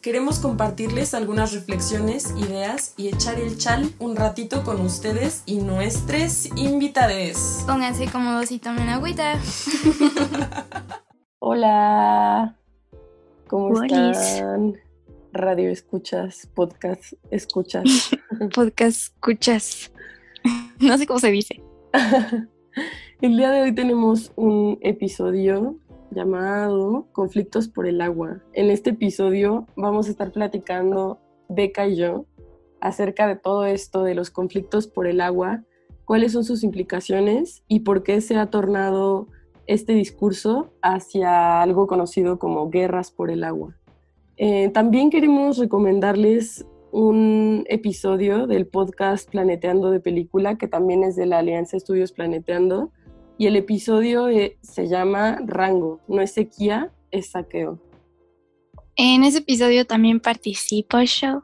Queremos compartirles algunas reflexiones, ideas y echar el chal un ratito con ustedes y nuestros invitades. Pónganse cómodos y tomen agüita. Hola, ¿cómo están? Radio escuchas, podcast escuchas. Podcast escuchas. No sé cómo se dice. el día de hoy tenemos un episodio llamado Conflictos por el agua. En este episodio vamos a estar platicando Beca y yo acerca de todo esto de los conflictos por el agua, cuáles son sus implicaciones y por qué se ha tornado este discurso hacia algo conocido como guerras por el agua. Eh, también queremos recomendarles un episodio del podcast Planeteando de Película, que también es de la Alianza Estudios Planeteando, y el episodio eh, se llama Rango, no es sequía, es saqueo. En ese episodio también participo yo.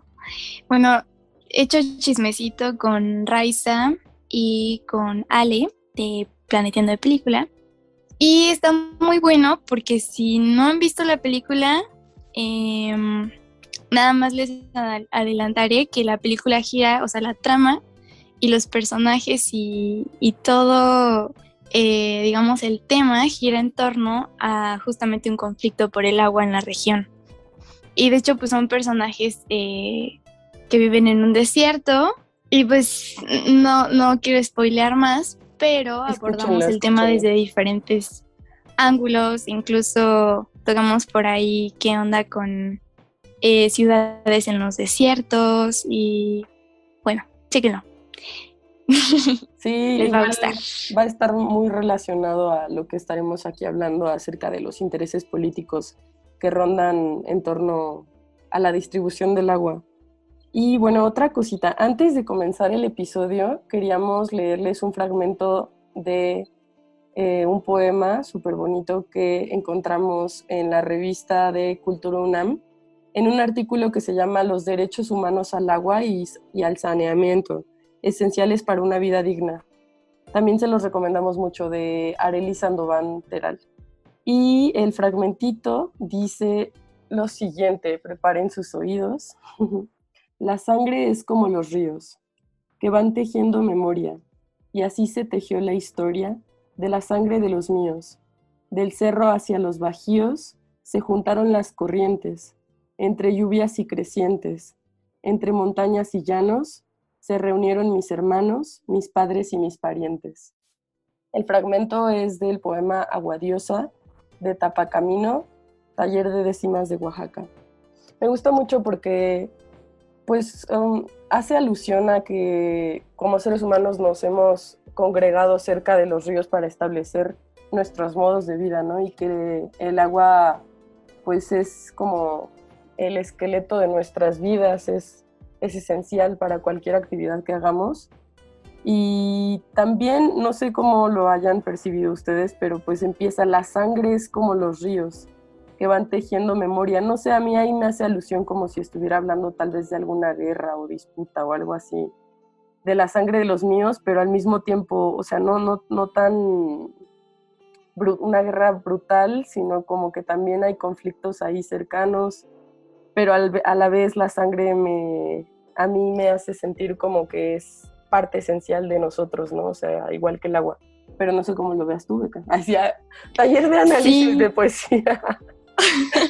Bueno, he hecho chismecito con Raiza y con Ale de Planeteando de Película. Y está muy bueno porque si no han visto la película, em, nada más les ad- adelantaré que la película gira, o sea, la trama y los personajes y, y todo, eh, digamos, el tema gira en torno a justamente un conflicto por el agua en la región. Y de hecho, pues son personajes eh, que viven en un desierto. Y pues no, no quiero spoilear más, pero abordamos el tema desde diferentes ángulos. Incluso tocamos por ahí qué onda con eh, ciudades en los desiertos. Y bueno, chéquenlo. Sí, Les va a igual gustar. va a estar muy relacionado a lo que estaremos aquí hablando acerca de los intereses políticos que rondan en torno a la distribución del agua. Y bueno, otra cosita, antes de comenzar el episodio, queríamos leerles un fragmento de eh, un poema súper bonito que encontramos en la revista de Cultura UNAM, en un artículo que se llama Los derechos humanos al agua y, y al saneamiento, esenciales para una vida digna. También se los recomendamos mucho de Arely Sandoval Teral. Y el fragmentito dice lo siguiente, preparen sus oídos. La sangre es como los ríos, que van tejiendo memoria, y así se tejió la historia de la sangre de los míos. Del cerro hacia los bajíos se juntaron las corrientes, entre lluvias y crecientes, entre montañas y llanos, se reunieron mis hermanos, mis padres y mis parientes. El fragmento es del poema Aguadiosa de Tapacamino, taller de décimas de Oaxaca. Me gusta mucho porque pues um, hace alusión a que como seres humanos nos hemos congregado cerca de los ríos para establecer nuestros modos de vida, ¿no? Y que el agua pues es como el esqueleto de nuestras vidas, es, es esencial para cualquier actividad que hagamos. Y también, no sé cómo lo hayan percibido ustedes, pero pues empieza, la sangre es como los ríos que van tejiendo memoria. No sé, a mí ahí me hace alusión como si estuviera hablando tal vez de alguna guerra o disputa o algo así, de la sangre de los míos, pero al mismo tiempo, o sea, no, no, no tan una guerra brutal, sino como que también hay conflictos ahí cercanos, pero al a la vez la sangre me, a mí me hace sentir como que es parte esencial de nosotros, ¿no? O sea, igual que el agua. Pero no sé cómo lo veas tú, Beca. Hacía taller de análisis Sí. de poesía.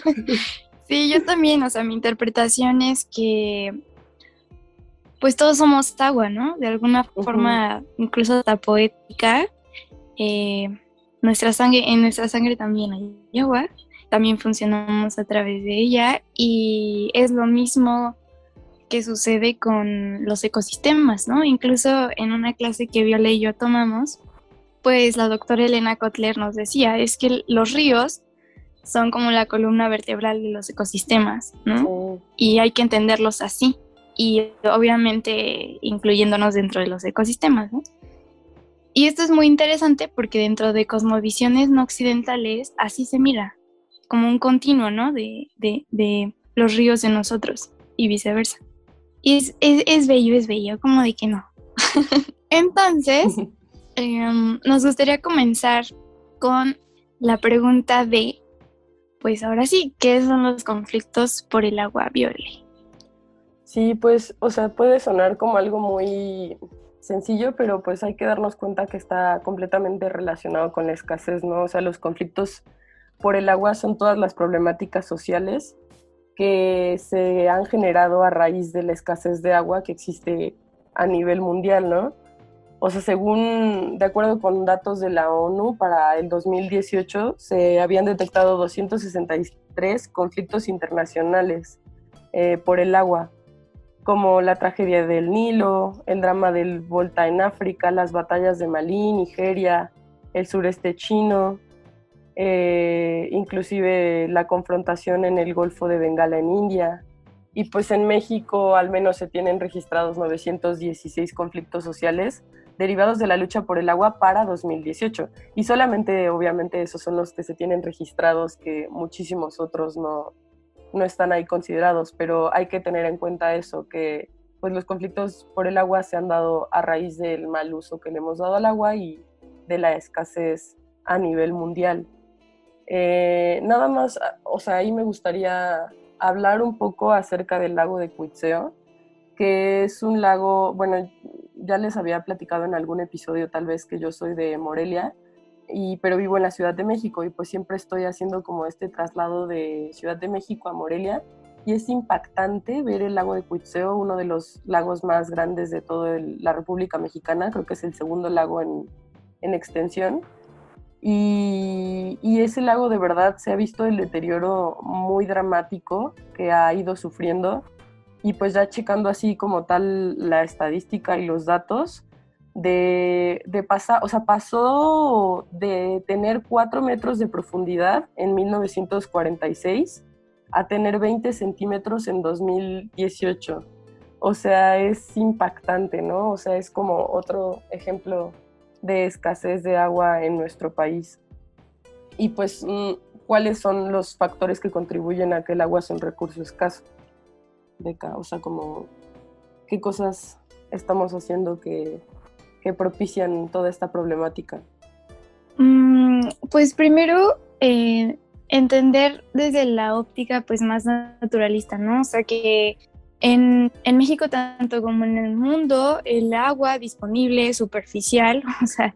Sí, yo también, o sea, mi interpretación es que pues todos somos agua, ¿no? De alguna forma, incluso hasta poética. eh, nuestra sangre, en nuestra sangre también hay agua, también funcionamos a través de ella y es lo mismo que sucede con los ecosistemas, ¿no? Incluso en una clase que Viola y yo tomamos, pues la doctora Elena Kotler nos decía, es que los ríos son como la columna vertebral de los ecosistemas, ¿no? Sí. Y hay que entenderlos así. Y obviamente incluyéndonos dentro de los ecosistemas, ¿no? Y esto es muy interesante porque dentro de cosmovisiones no occidentales así se mira, como un continuo, ¿no? De, de, los ríos en nosotros y viceversa. Y es, es, bello, es bello, como de que no. Entonces, em, nos gustaría comenzar con la pregunta de, pues ahora sí, ¿qué son los conflictos por el agua viole? Sí, pues, o sea, puede sonar como algo muy sencillo, pero pues hay que darnos cuenta que está completamente relacionado con la escasez, ¿no? O sea, los conflictos por el agua son todas las problemáticas sociales que se han generado a raíz de la escasez de agua que existe a nivel mundial, ¿no? O sea, según, de acuerdo con datos de la ONU, para el 2018 se habían detectado 263 conflictos internacionales eh, por el agua como la tragedia del Nilo, el drama del Volta en África, las batallas de Malí, Nigeria, el sureste chino, eh, inclusive la confrontación en el Golfo de Bengala en India. Y pues en México al menos se tienen registrados 916 conflictos sociales derivados de la lucha por el agua para 2018. Y solamente, obviamente, esos son los que se tienen registrados, que muchísimos otros no, no están ahí considerados, pero hay que tener en cuenta eso, que pues los conflictos por el agua se han dado a raíz del mal uso que le hemos dado al agua y de la escasez a nivel mundial. Eh, nada más, o sea, ahí me gustaría hablar un poco acerca del lago de Cuitzeo, que es un lago, bueno, ya les había platicado en algún episodio tal vez que yo soy de Morelia, pero vivo en la Ciudad de México y pues siempre estoy haciendo como este traslado de Ciudad de México a Morelia y es impactante ver el lago de Cuitzeo, uno de los lagos más grandes de toda la República Mexicana, creo que es el segundo lago en, en extensión. Y, ese lago de verdad se ha visto el deterioro muy dramático que ha ido sufriendo. Y pues ya checando así como tal la estadística y los datos, de, de pasar, o sea, pasó de tener 4 metros de profundidad en 1946 a tener 20 centímetros en 2018. O sea, es impactante, ¿no? O sea, es como otro ejemplo de escasez de agua en nuestro país. Y pues, mm, ¿cuáles son los factores que contribuyen a que el agua sea un recurso escaso? De o sea, como, ¿qué cosas estamos haciendo que que propician toda esta problemática? Mm, pues primero, eh, entender desde la óptica pues más naturalista, ¿no? O sea que en, México, tanto como en el mundo, el agua disponible, superficial, o sea,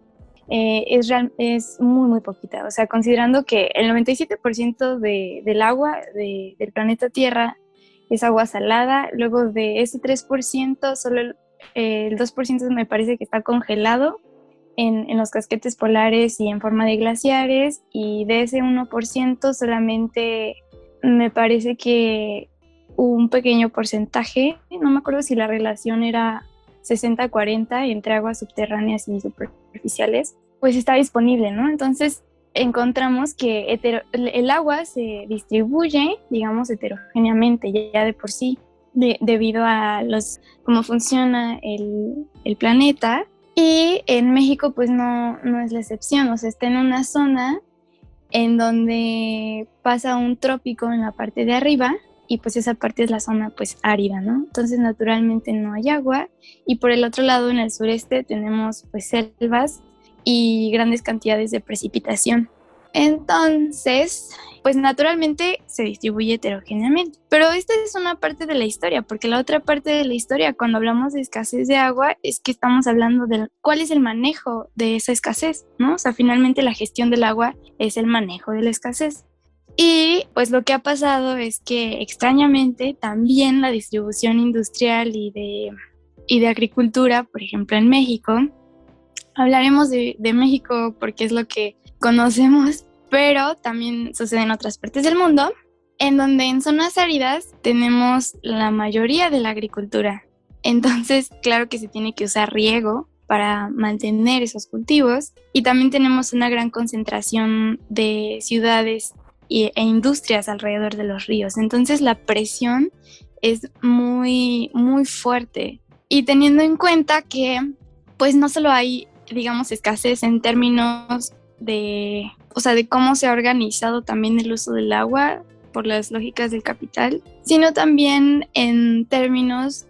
eh, es, es muy, muy poquita. O sea, considerando que el 97% de, del agua del planeta Tierra es agua salada, luego de ese 3%, solo el el 2% me parece que está congelado en, los casquetes polares y en forma de glaciares, y de ese 1% solamente me parece que un pequeño porcentaje, no me acuerdo si la relación era 60-40 entre aguas subterráneas y superficiales, pues está disponible, ¿no? Entonces encontramos que el agua se distribuye, digamos, heterogéneamente ya de por sí debido a los cómo funciona el, el, planeta. Y en México pues no, no es la excepción, o sea, está en una zona en donde pasa un trópico en la parte de arriba y pues esa parte es la zona pues árida, ¿no? Entonces naturalmente no hay agua y por el otro lado en el sureste tenemos pues selvas y grandes cantidades de precipitación. Entonces, pues naturalmente se distribuye heterogéneamente. Pero esta es una parte de la historia, porque la otra parte de la historia, cuando hablamos de escasez de agua, es que estamos hablando de cuál es el manejo de esa escasez, ¿no? O sea, finalmente la gestión del agua es el manejo de la escasez. Y pues lo que ha pasado es que extrañamente también la distribución industrial y de, y de agricultura, por ejemplo en México, hablaremos de, de México porque es lo que conocemos, pero también sucede en otras partes del mundo, en donde en zonas áridas tenemos la mayoría de la agricultura. Entonces, claro que se tiene que usar riego para mantener esos cultivos y también tenemos una gran concentración de ciudades e industrias alrededor de los ríos. Entonces, la presión es muy, muy fuerte. Y teniendo en cuenta que, pues, no solo hay digamos, escasez en términos de, o sea, de cómo se ha organizado también el uso del agua por las lógicas del capital, sino también en términos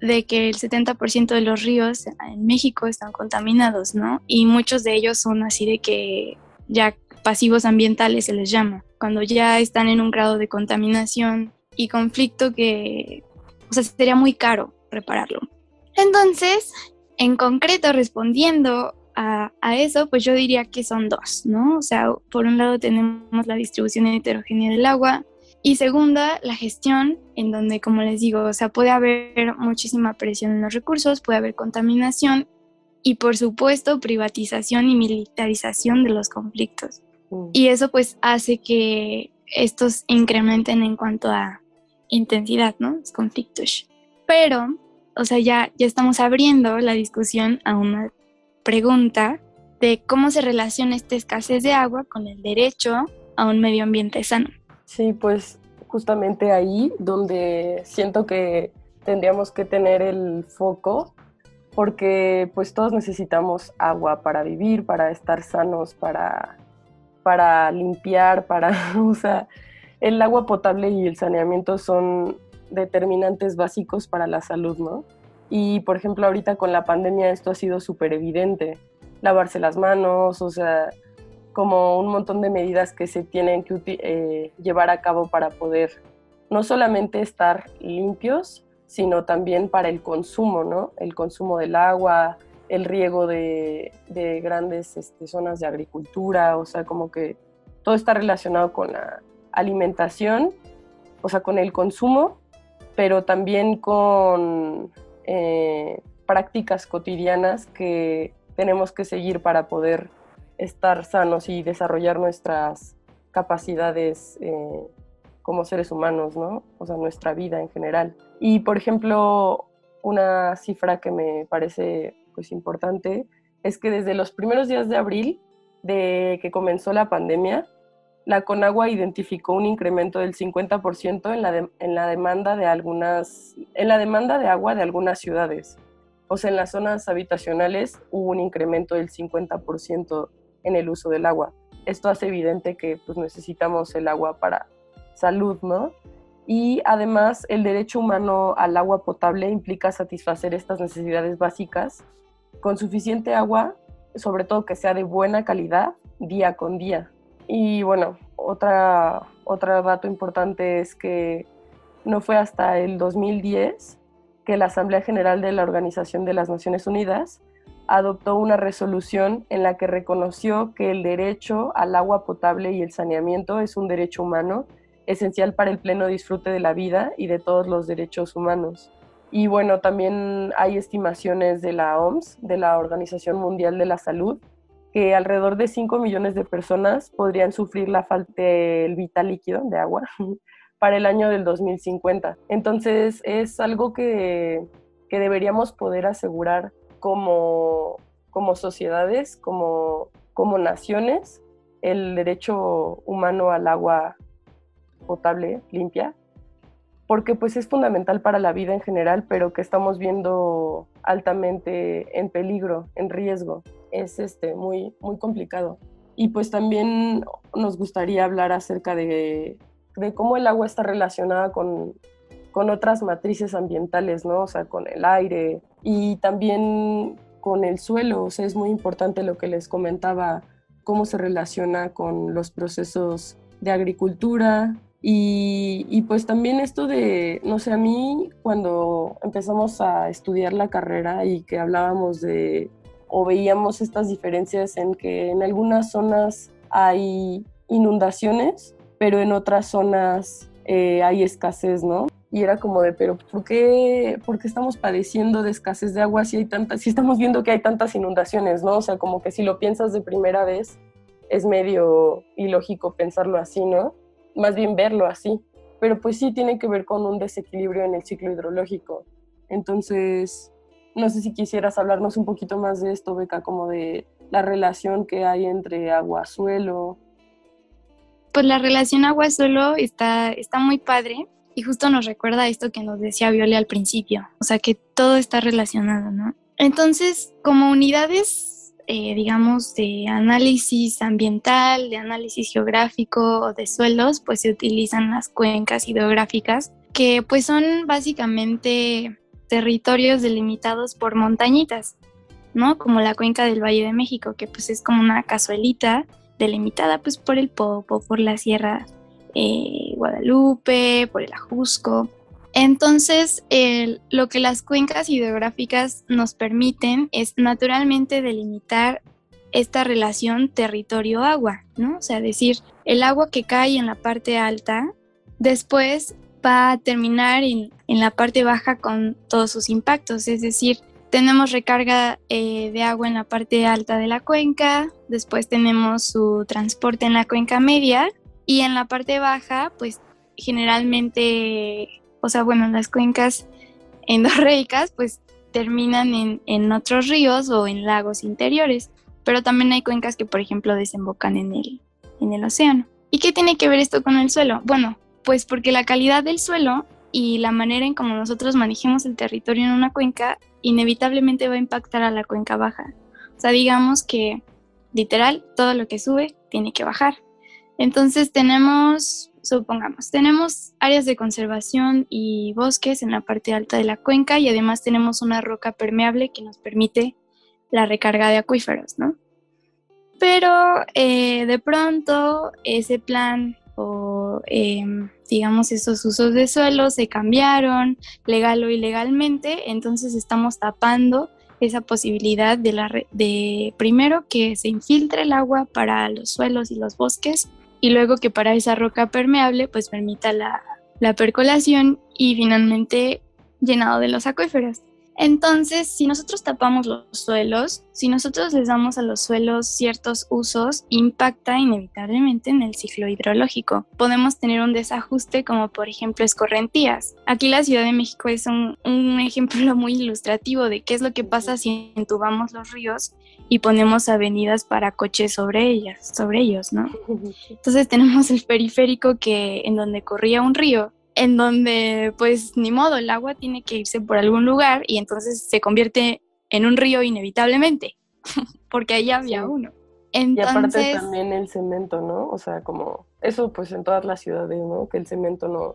de que el 70% de los ríos en México están contaminados, ¿no? Y muchos de ellos son así de que ya pasivos ambientales se les llama, cuando ya están en un grado de contaminación y conflicto que, o sea, sería muy caro repararlo. Entonces, en concreto, respondiendo a, a, eso, pues yo diría que son dos, ¿no? O sea, por un lado tenemos la distribución heterogénea del agua y segunda, la gestión, en donde, como les digo, o sea, puede haber muchísima presión en los recursos, puede haber contaminación y, por supuesto, privatización y militarización de los conflictos. Mm. Y eso pues hace que estos incrementen en cuanto a intensidad, ¿no? Los conflictos. Pero, o sea, ya, ya estamos abriendo la discusión a una pregunta de cómo se relaciona esta escasez de agua con el derecho a un medio ambiente sano. Sí, pues justamente ahí donde siento que tendríamos que tener el foco porque pues todos necesitamos agua para vivir, para estar sanos, para, para limpiar, para, o sea, el agua potable y el saneamiento son determinantes básicos para la salud, ¿no? Y por ejemplo, ahorita con la pandemia esto ha sido súper evidente. Lavarse las manos, o sea, como un montón de medidas que se tienen que eh, llevar a cabo para poder no solamente estar limpios, sino también para el consumo, ¿no? El consumo del agua, el riego de, de grandes este, zonas de agricultura, o sea, como que todo está relacionado con la alimentación, o sea, con el consumo, pero también con eh, prácticas cotidianas que tenemos que seguir para poder estar sanos y desarrollar nuestras capacidades eh, como seres humanos, ¿no? O sea, nuestra vida en general. Y, por ejemplo, una cifra que me parece pues importante es que desde los primeros días de abril de que comenzó la pandemia, la Conagua identificó un incremento del 50% en la, en la demanda de algunas, en la demanda de agua de algunas ciudades. O sea, en las zonas habitacionales hubo un incremento del 50% en el uso del agua. Esto hace evidente que pues, necesitamos el agua para salud, ¿no? Y además el derecho humano al agua potable implica satisfacer estas necesidades básicas con suficiente agua, sobre todo que sea de buena calidad, día con día. Y bueno, otra, otro dato importante es que no fue hasta el 2010 que la Asamblea General de la Organización de las Naciones Unidas adoptó una resolución en la que reconoció que el derecho al agua potable y el saneamiento es un derecho humano esencial para el pleno disfrute de la vida y de todos los derechos humanos. Y bueno, también hay estimaciones de la OMS, de la Organización Mundial de la Salud, que alrededor de 5 millones de personas podrían sufrir la falta del vital líquido de agua para el año del 2050. Entonces es algo que, que deberíamos poder asegurar como, como sociedades, como, como naciones, el derecho humano al agua potable, limpia, porque pues es fundamental para la vida en general, pero que estamos viendo altamente en peligro, en riesgo es este, muy, muy complicado. Y pues también nos gustaría hablar acerca de, de cómo el agua está relacionada con, con otras matrices ambientales, ¿no? O sea, con el aire y también con el suelo. O sea, es muy importante lo que les comentaba, cómo se relaciona con los procesos de agricultura. Y, pues también esto de, no sé, a mí cuando empezamos a estudiar la carrera y que hablábamos de o veíamos estas diferencias en que en algunas zonas hay inundaciones, pero en otras zonas eh, hay escasez, ¿no? Y era como de, pero ¿por qué, ¿por qué estamos padeciendo de escasez de agua si hay tantas, si estamos viendo que hay tantas inundaciones, ¿no? O sea, como que si lo piensas de primera vez, es medio ilógico pensarlo así, ¿no? Más bien verlo así. Pero pues sí tiene que ver con un desequilibrio en el ciclo hidrológico. Entonces, no sé si quisieras hablarnos un poquito más de esto, Beca, como de la relación que hay entre agua-suelo. Pues la relación agua-suelo está, está muy padre y justo nos recuerda esto que nos decía Viole al principio, o sea que todo está relacionado, ¿no? Entonces, como unidades eh, digamos, de análisis ambiental, de análisis geográfico de suelos, pues se utilizan las cuencas hidrográficas, que pues son básicamente territorios delimitados por montañitas, ¿no? Como la cuenca del Valle de México, que pues es como una cazuelita delimitada pues por el Popo, por la Sierra eh, Guadalupe, por el Ajusco. Entonces, lo que las cuencas hidrográficas nos permiten es naturalmente delimitar esta relación territorio-agua, ¿no? O sea, decir, el agua que cae en la parte alta, después va a terminar en, la parte baja con todos sus impactos, es decir, tenemos recarga eh, de agua en la parte alta de la cuenca, después tenemos su transporte en la cuenca media y en la parte baja, pues generalmente o sea, bueno, las cuencas endorreicas pues terminan en, en, otros ríos o en lagos interiores, pero también hay cuencas que, por ejemplo, desembocan en el, en el océano. ¿Y qué tiene que ver esto con el suelo? Bueno, pues porque la calidad del suelo y la manera en cómo nosotros manejemos el territorio en una cuenca inevitablemente va a impactar a la cuenca baja. O sea, digamos que literal, todo lo que sube tiene que bajar. Entonces tenemos supongamos, tenemos áreas de conservación y bosques en la parte alta de la cuenca y además tenemos una roca permeable que nos permite la recarga de acuíferos, ¿no? Pero eh, de pronto ese plan o em, digamos esos usos de suelo se cambiaron legal o ilegalmente, entonces estamos tapando esa posibilidad de, la, de primero que se infiltre el agua para los suelos y los bosques y luego que para esa roca permeable pues permita la, la percolación y finalmente llenado de los acuíferos. Entonces, si nosotros tapamos los suelos, si nosotros les damos a los suelos ciertos usos, impacta inevitablemente en el ciclo hidrológico. Podemos tener un desajuste como por ejemplo escorrentías. Aquí la Ciudad de México es un, un ejemplo muy ilustrativo de qué es lo que pasa si entubamos los ríos y ponemos avenidas para coches sobre ellas, sobre ellos, ¿no? Entonces tenemos el periférico que en donde corría un río en donde pues ni modo, el agua tiene que irse por algún lugar y entonces se convierte en un río inevitablemente, porque ahí había uno. Y aparte también el cemento, ¿no? O sea, como eso pues en todas las ciudades, ¿no? Que el cemento no,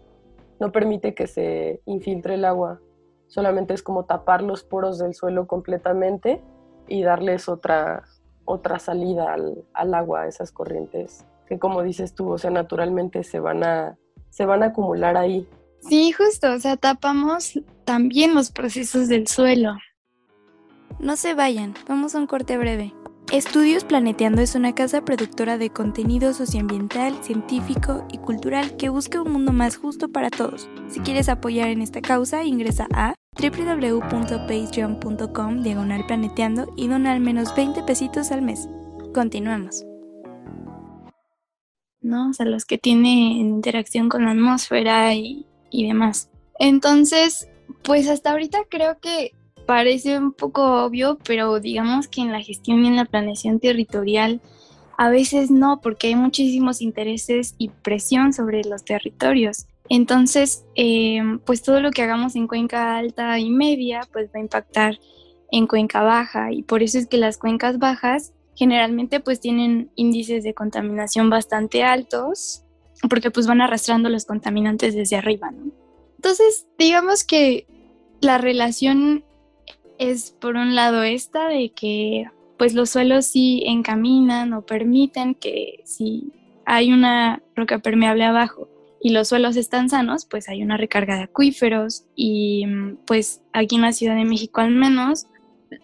no permite que se infiltre el agua, solamente es como tapar los poros del suelo completamente y darles otra, otra salida al, al agua a esas corrientes que como dices tú, o sea, naturalmente se van a se van a acumular ahí. Sí, justo, o sea, tapamos también los procesos del suelo. No se vayan, vamos a un corte breve. Estudios Planeteando es una casa productora de contenido socioambiental, científico y cultural que busca un mundo más justo para todos. Si quieres apoyar en esta causa, ingresa a www.patreon.com diagonal planeteando y dona al menos 20 pesitos al mes. Continuamos. ¿no? O sea, los que tienen interacción con la atmósfera y, y demás. Entonces, pues hasta ahorita creo que parece un poco obvio, pero digamos que en la gestión y en la planeación territorial a veces no, porque hay muchísimos intereses y presión sobre los territorios. Entonces, em, pues todo lo que hagamos en cuenca alta y media, pues va a impactar en cuenca baja y por eso es que las cuencas bajas generalmente pues tienen índices de contaminación bastante altos porque pues van arrastrando los contaminantes desde arriba. Entonces, digamos que la relación es por un lado esta de que pues los suelos sí encaminan o permiten que si hay una roca permeable abajo y los suelos están sanos, pues hay una recarga de acuíferos y pues aquí en la Ciudad de México al menos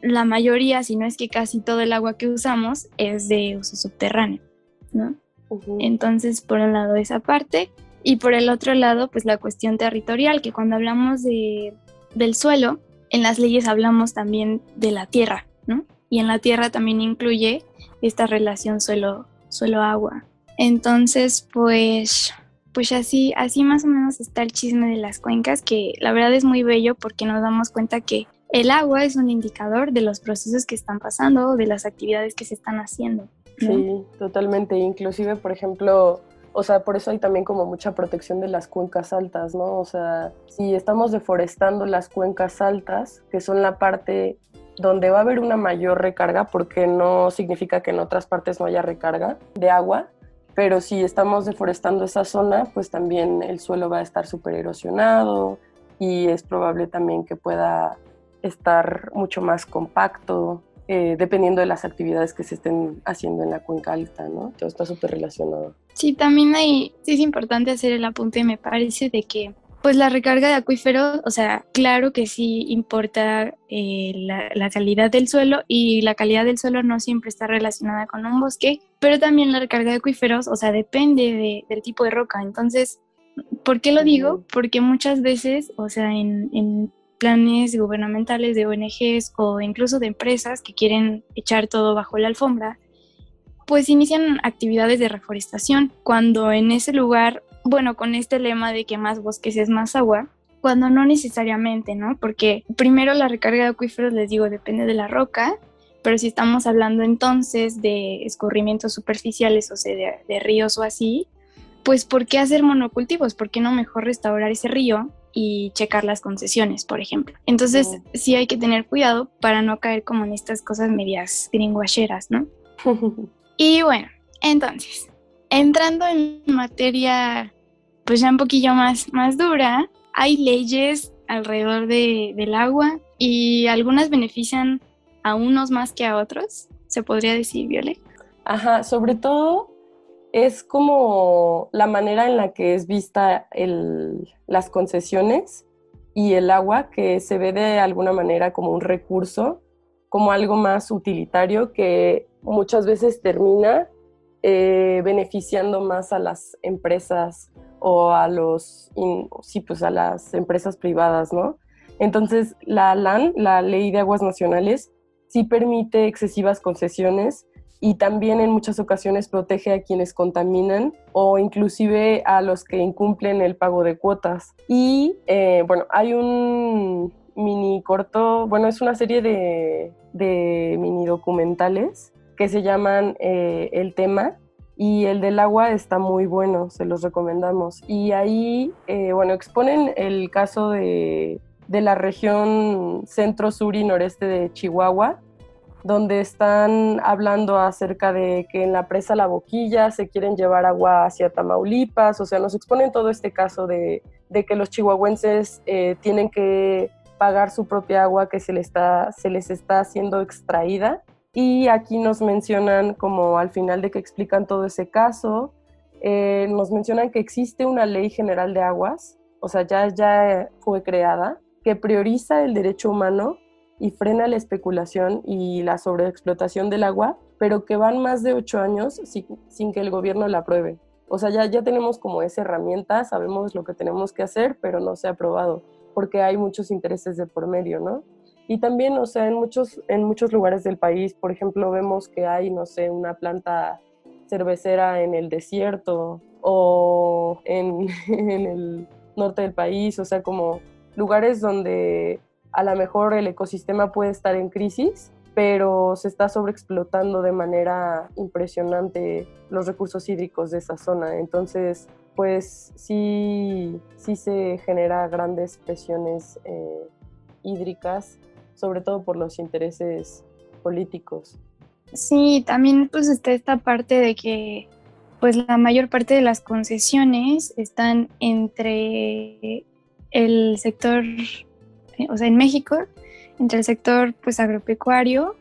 la mayoría, si no es que casi todo el agua que usamos es de uso subterráneo, ¿no? Entonces, por un lado esa parte y por el otro lado, pues la cuestión territorial, que cuando hablamos de, del suelo, en las leyes hablamos también de la tierra, ¿no? Y en la tierra también incluye esta relación suelo, suelo-agua. Entonces, pues, pues así, así más o menos está el chisme de las cuencas, que la verdad es muy bello porque nos damos cuenta que el agua es un indicador de los procesos que están pasando, de las actividades que se están haciendo. Sí, totalmente. Inclusive, por ejemplo, o sea, por eso hay también como mucha protección de las cuencas altas, ¿no? O sea, si estamos deforestando las cuencas altas, que son la parte donde va a haber una mayor recarga, porque no significa que en otras partes no haya recarga de agua, pero si estamos deforestando esa zona, pues también el suelo va a estar súper erosionado y es probable también que pueda estar mucho más compacto, eh, dependiendo de las actividades que se estén haciendo en la cuenca alta, ¿no? Todo está súper relacionado. Sí, también hay, es importante hacer el apunte, me parece, de que pues la recarga de acuíferos, o sea, claro que sí importa eh, la, calidad del suelo y la calidad del suelo no siempre está relacionada con un bosque, pero también la recarga de acuíferos, o sea, depende del tipo de roca. Entonces, ¿por qué lo digo? Porque muchas veces, o sea, en, planes gubernamentales de ONGs o incluso de empresas que quieren echar todo bajo la alfombra, pues inician actividades de reforestación cuando en ese lugar bueno, con este lema de que más bosques es más agua, cuando no necesariamente, ¿no? Porque primero la recarga de acuíferos, les digo, depende de la roca, pero si estamos hablando entonces de escurrimientos superficiales, o sea, de, ríos o así, pues ¿por qué hacer monocultivos? ¿Por qué no mejor restaurar ese río y checar las concesiones, por ejemplo? Entonces sí hay que tener cuidado para no caer como en estas cosas medias gringuacheras, ¿no? y bueno, entonces, entrando en materia pues ya un poquillo más, más dura, hay leyes alrededor de, del agua y algunas benefician a unos más que a otros, se podría decir, Viole. Ajá, sobre todo es como la manera en la que es vista el, las concesiones y el agua, que se ve de alguna manera como un recurso, como algo más utilitario que muchas veces termina eh, beneficiando más a las empresas o a los, sí, pues a las empresas privadas, ¿no? Entonces, la LAN, la Ley de Aguas Nacionales, sí permite excesivas concesiones y también en muchas ocasiones protege a quienes contaminan o inclusive a los que incumplen el pago de cuotas. Y eh, bueno, hay un mini corto, bueno, es una serie de, de mini documentales que se llaman eh, El tema, y el del agua está muy bueno, se los recomendamos. Y ahí, eh, bueno, exponen el caso de, de, la región centro, sur y noreste de Chihuahua, donde están hablando acerca de que en la presa La Boquilla se quieren llevar agua hacia Tamaulipas, o sea, nos exponen todo este caso de, de que los chihuahuenses eh, tienen que pagar su propia agua que se, le está, se les está siendo extraída y aquí nos mencionan, como al final de que explican todo ese caso, eh, nos mencionan que existe una ley general de aguas, o sea, ya, ya fue creada, que prioriza el derecho humano y frena la especulación y la sobreexplotación del agua, pero que van más de ocho años sin, sin que el gobierno la apruebe. O sea, ya, ya tenemos como esa herramienta, sabemos lo que tenemos que hacer, pero no se ha aprobado, porque hay muchos intereses de por medio, ¿no? Y también, o sea, en muchos, en muchos lugares del país, por ejemplo, vemos que hay, no sé, una planta cervecera en el desierto o en, en el norte del país, o sea, como lugares donde a lo mejor el ecosistema puede estar en crisis, pero se está sobreexplotando de manera impresionante los recursos hídricos de esa zona. Entonces, pues sí, sí se genera grandes presiones eh, hídricas sobre todo por los intereses políticos. Sí, también pues está esta parte de que pues la mayor parte de las concesiones están entre el sector, o sea, en México, entre el sector pues agropecuario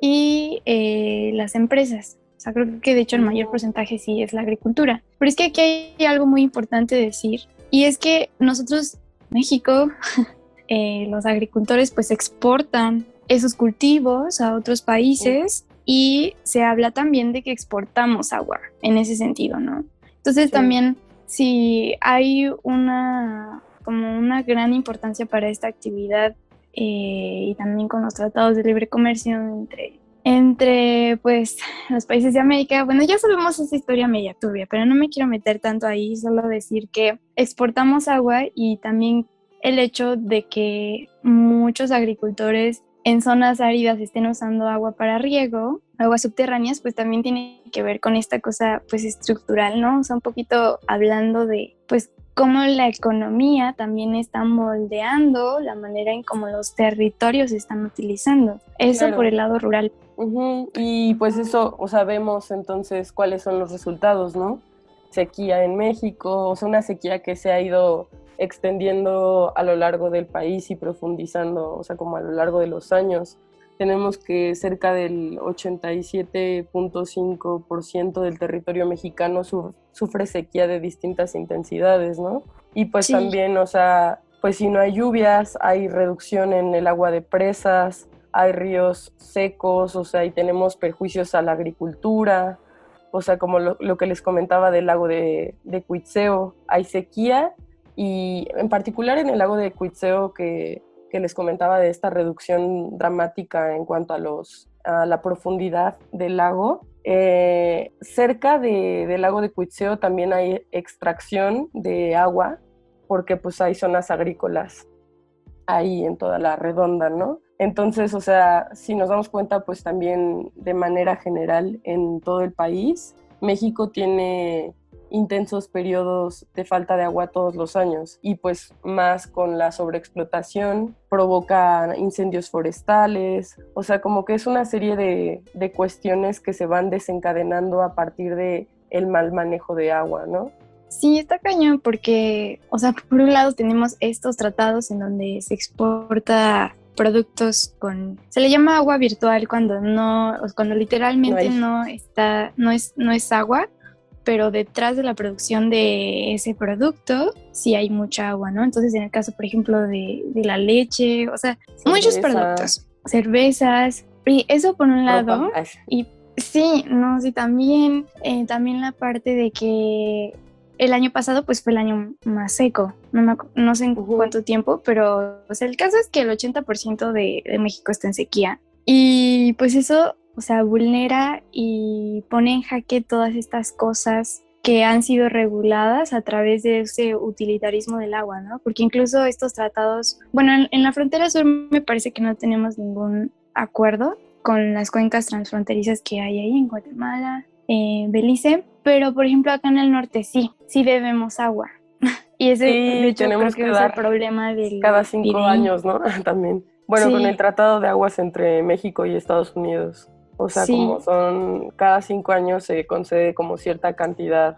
y eh, las empresas. O sea, creo que de hecho el mayor porcentaje sí es la agricultura. Pero es que aquí hay algo muy importante decir, y es que nosotros, México, Eh, los agricultores pues exportan esos cultivos a otros países y se habla también de que exportamos agua en ese sentido, ¿no? Entonces también si hay una como una gran importancia para esta actividad eh, y también con los tratados de libre comercio entre entre pues los países de América. Bueno, ya sabemos esa historia media turbia, pero no me quiero meter tanto ahí, solo decir que exportamos agua y también el hecho de que muchos agricultores en zonas áridas estén usando agua para riego, aguas subterráneas, pues también tiene que ver con esta cosa pues estructural, ¿no? O sea, un poquito hablando de pues cómo la economía también está moldeando la manera en cómo los territorios se están utilizando. Eso por el lado rural. Y pues eso, o sabemos entonces cuáles son los resultados, ¿no? Sequía en México, o sea, una sequía que se ha ido extendiendo a lo largo del país y profundizando, o sea, como a lo largo de los años. Tenemos que cerca del 87.5% del territorio mexicano sufre sequía de distintas intensidades, ¿no? Y pues también, o sea, pues si no hay lluvias, hay reducción en el agua de presas, hay ríos secos, o sea, y tenemos perjuicios a la agricultura, o sea, como lo, que les comentaba del lago de, de Cuitzeo, hay sequía y en particular en el lago de Cuitzeo que que les comentaba de esta reducción dramática en cuanto a, los, a la profundidad del lago. Eh, cerca de, del lago de Cuitzeo también hay extracción de agua porque pues hay zonas agrícolas ahí en toda la redonda, ¿no? Entonces, o sea, si nos damos cuenta, pues también de manera general en todo el país, México tiene intensos periodos de falta de agua todos los años. Y pues más con la sobreexplotación provoca incendios forestales, o sea, como que es una serie de, de cuestiones que se van desencadenando a partir de el mal manejo de agua, ¿no? Sí, está cañón porque, o sea, por un lado tenemos estos tratados en donde se exporta productos con se le llama agua virtual cuando no cuando literalmente no, no, está no es no es agua pero detrás de la producción de ese producto sí hay mucha agua, ¿no? Entonces, en el caso, por ejemplo, de, la leche, o sea, muchos productos, cervezas, y eso por un lado, y sí, no, sí, también, eh, también la parte de que el año pasado pues fue el año más seco, no, sé en cuánto tiempo, pero o sea, el caso es que el 80% de, de México está en sequía. Y pues eso o sea, vulnera y pone en jaque todas estas cosas que han sido reguladas a través de ese utilitarismo del agua, ¿no? Porque incluso estos tratados, bueno, en, la frontera sur me parece que no tenemos ningún acuerdo con las cuencas transfronterizas que hay ahí en Guatemala, eh, Belice, pero por ejemplo acá en el norte sí, sí bebemos agua. y ese de hecho, tenemos que, es el problema del cada cinco años, ¿no? También. Bueno, con el Tratado de Aguas entre México y Estados Unidos. O sea, como son, cada cinco años se concede como cierta cantidad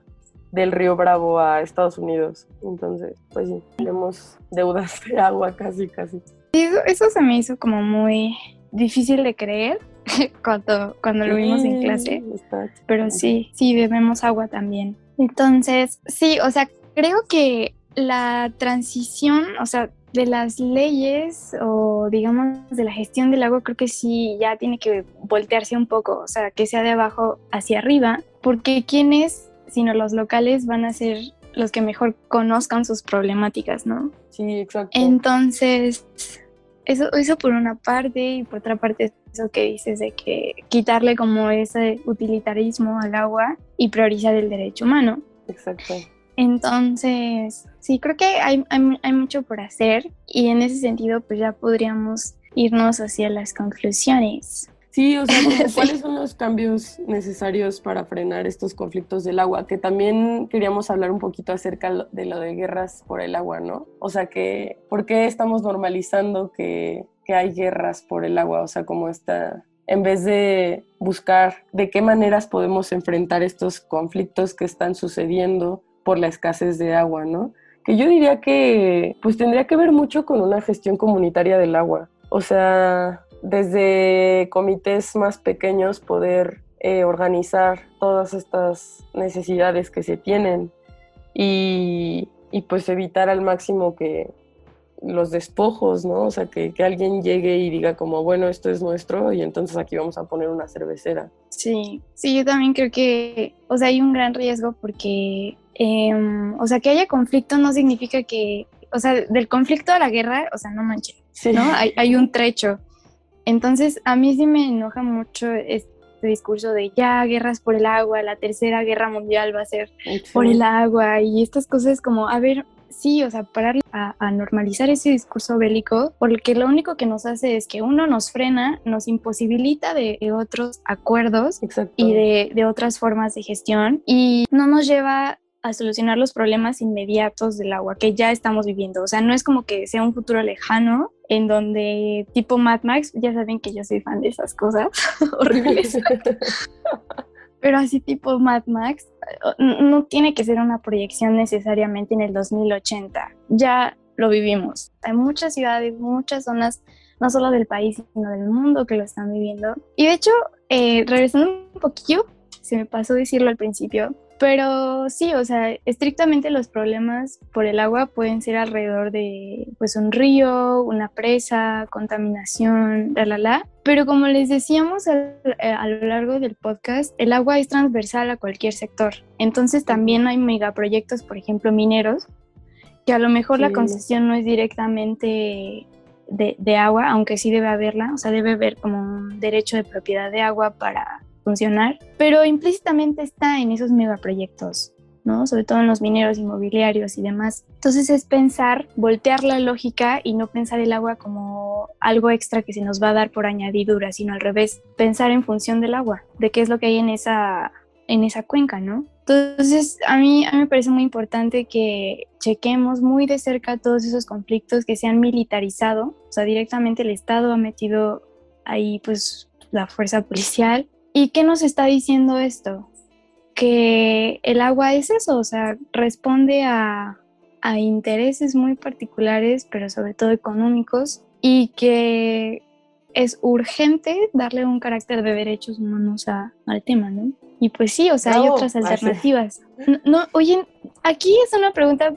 del río Bravo a Estados Unidos. Entonces, pues sí, tenemos deudas de agua casi, casi. Eso, eso se me hizo como muy difícil de creer cuando, cuando lo vimos en clase. Pero sí, sí, bebemos agua también. Entonces, sí, o sea, creo que la transición, o sea, de las leyes o digamos de la gestión del agua creo que sí ya tiene que voltearse un poco, o sea, que sea de abajo hacia arriba, porque quienes, sino los locales, van a ser los que mejor conozcan sus problemáticas, ¿no? Sí, exacto. Entonces, eso, eso por una parte y por otra parte eso que dices de que quitarle como ese utilitarismo al agua y priorizar el derecho humano. Exacto. Entonces, sí, creo que hay, hay, mucho por hacer y en ese sentido pues ya podríamos irnos hacia las conclusiones. Sí, o sea, ¿cuáles son los cambios necesarios para frenar estos conflictos del agua? Que también queríamos hablar un poquito acerca de lo de guerras por el agua, ¿no? O sea, que, ¿por qué estamos normalizando que, que hay guerras por el agua? O sea, como esta, en vez de buscar de qué maneras podemos enfrentar estos conflictos que están sucediendo por la escasez de agua, ¿no? Que yo diría que pues tendría que ver mucho con una gestión comunitaria del agua. O sea, desde comités más pequeños poder eh, organizar todas estas necesidades que se tienen y, y, pues evitar al máximo que los despojos, ¿no? O sea, que, que, alguien llegue y diga como, bueno, esto es nuestro y entonces aquí vamos a poner una cervecera. Sí, sí, yo también creo que, o sea, hay un gran riesgo porque Em, o sea, que haya conflicto no significa que, o sea, del conflicto a la guerra, o sea, no manches, ¿no? Hay, un trecho. Entonces, a mí sí me enoja mucho este discurso de ya guerras por el agua, la tercera guerra mundial va a ser por el agua y estas cosas como, a ver, sí, o sea, parar a, normalizar ese discurso bélico, porque lo único que nos hace es que uno nos frena, nos imposibilita de, otros acuerdos y de, de, otras formas de gestión y no nos lleva a solucionar los problemas inmediatos del agua que ya estamos viviendo. O sea, no es como que sea un futuro lejano en donde tipo Mad Max, ya saben que yo soy fan de esas cosas horribles. Pero así tipo Mad Max, no tiene que ser una proyección necesariamente en el 2080. Ya lo vivimos. Hay muchas ciudades, muchas zonas, no solo del país, sino del mundo que lo están viviendo. Y de hecho, eh, regresando un poquillo, se me pasó decirlo al principio, pero sí, o sea, estrictamente los problemas por el agua pueden ser alrededor de pues un río, una presa, contaminación, la la la. Pero como les decíamos a, a, lo largo del podcast, el agua es transversal a cualquier sector. Entonces también hay megaproyectos, por ejemplo, mineros, que a lo mejor sí. la concesión no es directamente de, de, agua, aunque sí debe haberla, o sea, debe haber como un derecho de propiedad de agua para funcionar, pero implícitamente está en esos megaproyectos, ¿no? Sobre todo en los mineros inmobiliarios y demás. Entonces es pensar, voltear la lógica y no pensar el agua como algo extra que se nos va a dar por añadidura, sino al revés, pensar en función del agua, de qué es lo que hay en esa, en esa cuenca, ¿no? Entonces, a mí, a mí me parece muy importante que chequemos muy de cerca todos esos conflictos que se han militarizado, o sea, directamente el Estado ha metido ahí pues la fuerza policial. ¿Y qué nos está diciendo esto? Que el agua es eso, o sea, responde a, a intereses muy particulares, pero sobre todo económicos, y que es urgente darle un carácter de derechos humanos a, al tema, ¿no? Y pues sí, o sea, no, hay otras alternativas. No, no, oye, aquí es una pregunta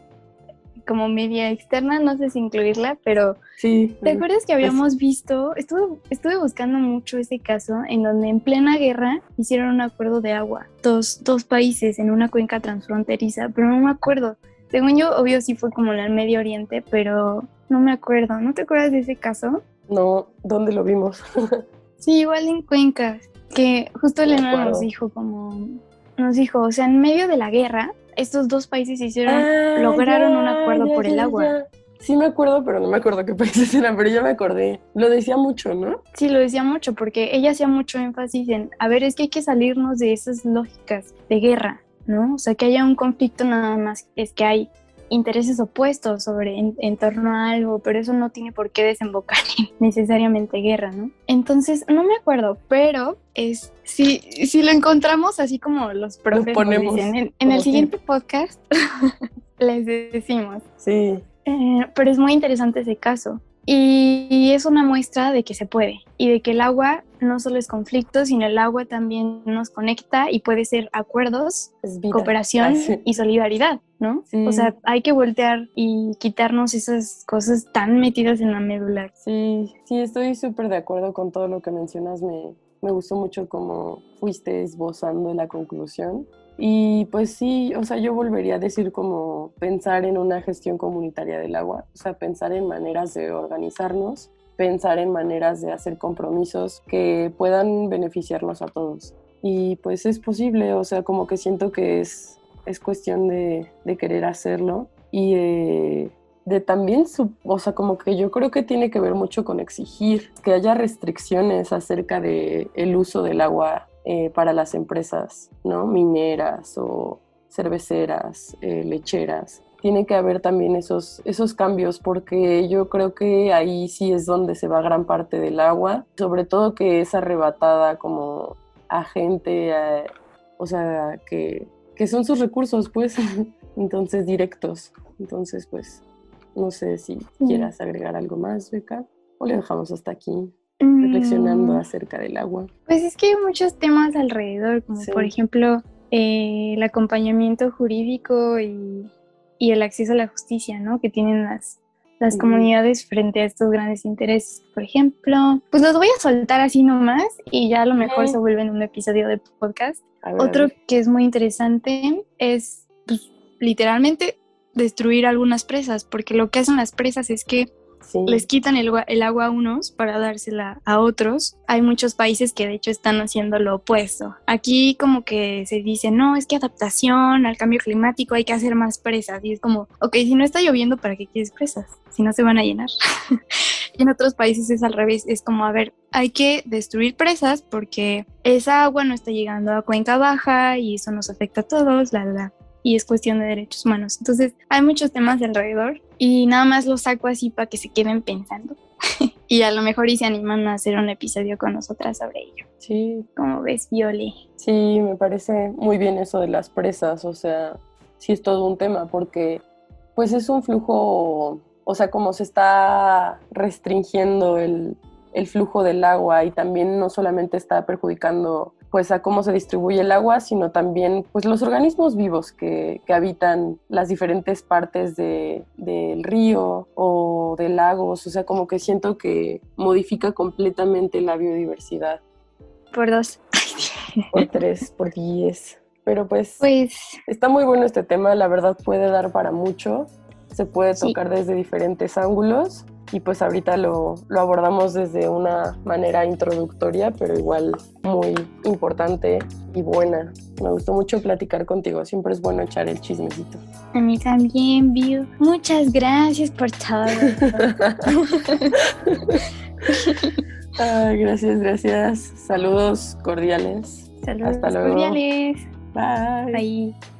como media externa, no sé si incluirla, pero sí, ¿te acuerdas que habíamos visto? Estuve, estuve buscando mucho ese caso en donde en plena guerra hicieron un acuerdo de agua, dos, dos países en una cuenca transfronteriza, pero no me acuerdo. Según yo, obvio sí fue como en el Medio Oriente, pero no me acuerdo. ¿No te acuerdas de ese caso? No, ¿dónde lo vimos? sí, igual en Cuenca, que justo Elena nos dijo como, nos dijo, o sea, en medio de la guerra, estos dos países hicieron, ah, lograron ya, un acuerdo ya, por el agua. Sí me acuerdo, pero no me acuerdo qué países eran, pero ya me acordé. Lo decía mucho, ¿no? Sí, lo decía mucho, porque ella hacía mucho énfasis en, a ver, es que hay que salirnos de esas lógicas de guerra, ¿no? O sea, que haya un conflicto nada más, es que hay intereses opuestos sobre en, en, torno a algo, pero eso no tiene por qué desembocar en necesariamente guerra, ¿no? Entonces, no me acuerdo, pero es si, si lo encontramos así como los profes ponemos dicen, en, en el siguiente podcast les decimos. Sí. Eh, pero es muy interesante ese caso. Y, y, es una muestra de que se puede y de que el agua no solo es conflicto, sino el agua también nos conecta y puede ser acuerdos, cooperación ah, y solidaridad, ¿no? Sí. O sea, hay que voltear y quitarnos esas cosas tan metidas en la médula. Sí, sí, estoy súper de acuerdo con todo lo que mencionas. Me, me gustó mucho cómo fuiste esbozando la conclusión. Y pues sí, o sea, yo volvería a decir como pensar en una gestión comunitaria del agua, o sea, pensar en maneras de organizarnos, pensar en maneras de hacer compromisos que puedan beneficiarnos a todos. Y pues es posible, o sea, como que siento que es, es cuestión de, de querer hacerlo y de, también, su, o sea, como que yo creo que tiene que ver mucho con exigir que haya restricciones acerca del el uso del agua eh, para las empresas ¿no? mineras o cerveceras, eh, lecheras. Tiene que haber también esos, esos cambios porque yo creo que ahí sí es donde se va gran parte del agua, sobre todo que es arrebatada como a gente, a, o sea, que, que son sus recursos, pues, entonces directos. Entonces, pues, no sé si quieras agregar algo más, Beca, o le dejamos hasta aquí reflexionando acerca del agua? Pues es que hay muchos temas alrededor, como sí. por ejemplo eh, el acompañamiento jurídico y, y, el acceso a la justicia, ¿no? Que tienen las, las uh -huh. comunidades frente a estos grandes intereses. Por ejemplo, pues los voy a soltar así nomás y ya a lo mejor uh -huh. se vuelve en un episodio de podcast. Ver, Otro que es muy interesante es pues, literalmente destruir algunas presas, porque lo que hacen las presas es que Les quitan el, agua a unos para dársela a otros. Hay muchos países que de hecho están haciendo lo opuesto. Aquí como que se dice, no, es que adaptación al cambio climático hay que hacer más presas. Y es como, ok, si no está lloviendo, ¿para qué quieres presas? Si no se van a llenar. en otros países es al revés, es como, a ver, hay que destruir presas porque esa agua no está llegando a cuenca baja y eso nos afecta a todos, la y es cuestión de derechos humanos. Entonces, hay muchos temas alrededor y nada más los saco así para que se queden pensando. y a lo mejor y se animan a hacer un episodio con nosotras sobre ello. Sí. ¿Cómo ves, Viole? Sí, me parece muy bien eso de las presas, o sea, sí es todo un tema porque pues es un flujo, o sea, como se está restringiendo el, el flujo del agua y también no solamente está perjudicando pues a cómo se distribuye el agua, sino también pues los organismos vivos que, que habitan las diferentes partes de, del río o de lagos, o sea, como que siento que modifica completamente la biodiversidad. Por dos. Por tres, por diez. Pero pues, Pues está muy bueno este tema, la verdad puede dar para mucho, se puede Sí. tocar desde diferentes ángulos y pues ahorita lo, lo abordamos desde una manera introductoria, pero igual muy importante y buena. Me gustó mucho platicar contigo, siempre es bueno echar el chismecito. a mí también, Viu. Muchas gracias por todo. Ay, gracias, gracias. Saludos cordiales. Saludos Hasta luego. cordiales. Bye. Bye.